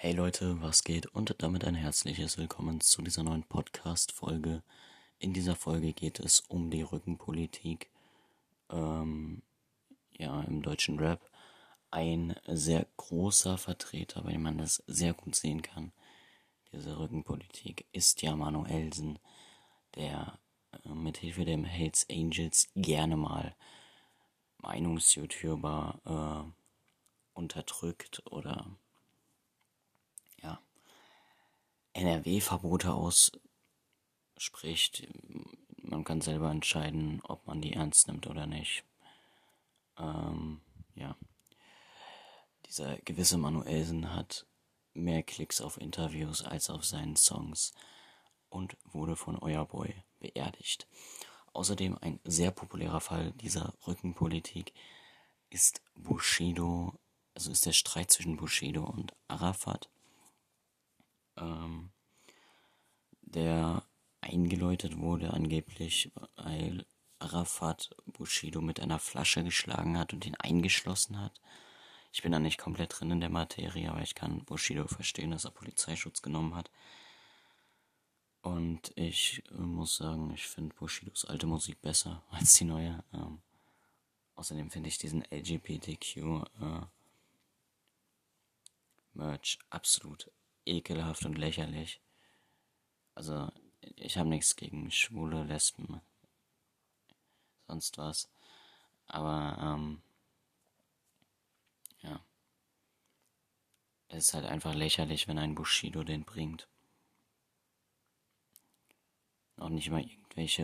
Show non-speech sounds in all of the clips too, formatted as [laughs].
Hey Leute, was geht? Und damit ein herzliches Willkommen zu dieser neuen Podcast-Folge. In dieser Folge geht es um die Rückenpolitik ähm, ja, im deutschen Rap. Ein sehr großer Vertreter, bei dem man das sehr gut sehen kann, diese Rückenpolitik, ist ja Manuelsen, der äh, mit Hilfe der Hells Angels gerne mal Meinungs-YouTuber äh, unterdrückt oder ja, NRW-Verbote ausspricht. Man kann selber entscheiden, ob man die ernst nimmt oder nicht. Ähm, ja. Dieser gewisse Manuelsen hat mehr Klicks auf Interviews als auf seinen Songs und wurde von Euer Boy beerdigt. Außerdem ein sehr populärer Fall dieser Rückenpolitik ist Bushido, also ist der Streit zwischen Bushido und Arafat ähm, der eingeläutet wurde angeblich, weil Arafat Bushido mit einer Flasche geschlagen hat und ihn eingeschlossen hat. Ich bin da nicht komplett drin in der Materie, aber ich kann Bushido verstehen, dass er Polizeischutz genommen hat. Und ich äh, muss sagen, ich finde Bushidos alte Musik besser [laughs] als die neue. Ähm, außerdem finde ich diesen LGBTQ äh, Merch absolut ekelhaft und lächerlich. Also, ich habe nichts gegen schwule Lesben, sonst was. Aber, ähm, ja. Es ist halt einfach lächerlich, wenn ein Bushido den bringt. Auch nicht mal irgendwelche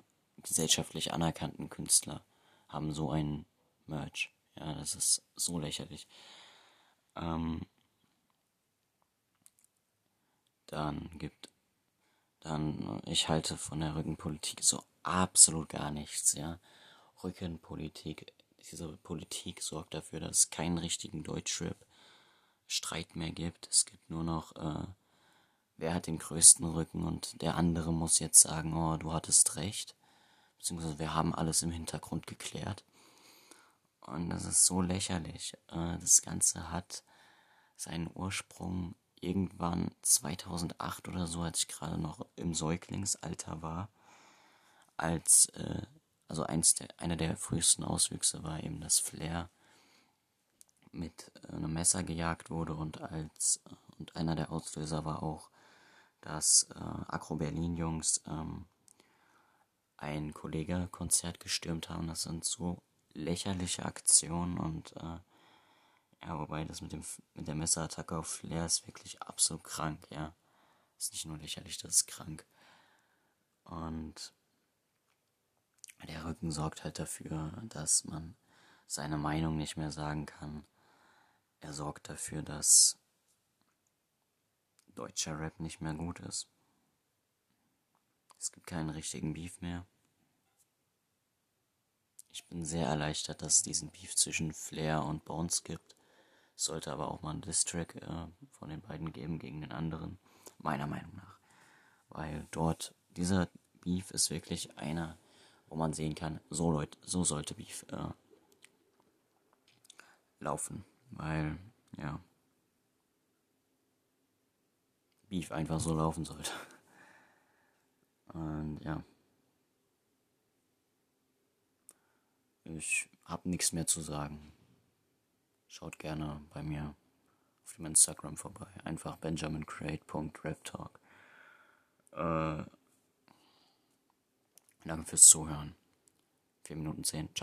äh, gesellschaftlich anerkannten Künstler haben so ein Merch. Ja, das ist so lächerlich. Ähm, dann gibt, dann, ich halte von der Rückenpolitik so absolut gar nichts, ja. Rückenpolitik, diese Politik sorgt dafür, dass es keinen richtigen Deutschrap Streit mehr gibt. Es gibt nur noch, äh, wer hat den größten Rücken und der andere muss jetzt sagen, oh, du hattest recht. Beziehungsweise wir haben alles im Hintergrund geklärt. Und das ist so lächerlich. Äh, das Ganze hat seinen Ursprung irgendwann 2008 oder so, als ich gerade noch im Säuglingsalter war, als, äh, also eins der, einer der frühesten Auswüchse war eben, dass Flair mit äh, einem Messer gejagt wurde und als, und einer der Auslöser war auch, dass äh, Agro Berlin Jungs ähm, ein Kollege-Konzert gestürmt haben. Das sind so lächerliche Aktionen und äh, ja, wobei das mit dem mit der Messerattacke auf Flair ist wirklich absolut krank, ja. Ist nicht nur lächerlich, das ist krank. Und der Rücken sorgt halt dafür, dass man seine Meinung nicht mehr sagen kann. Er sorgt dafür, dass deutscher Rap nicht mehr gut ist. Es gibt keinen richtigen Beef mehr. Ich bin sehr erleichtert, dass es diesen Beef zwischen Flair und Bones gibt. Es sollte aber auch mal ein Distrack äh, von den beiden geben gegen den anderen, meiner Meinung nach. Weil dort, dieser Beef ist wirklich einer, wo man sehen kann, so, Leut, so sollte Beef äh, laufen. Weil, ja, Beef einfach so laufen sollte. [laughs] Und ja. Ich habe nichts mehr zu sagen. Schaut gerne bei mir auf dem Instagram vorbei. Einfach benjamincrate.raptalk. Äh, danke fürs Zuhören. 4 Minuten 10. Ciao.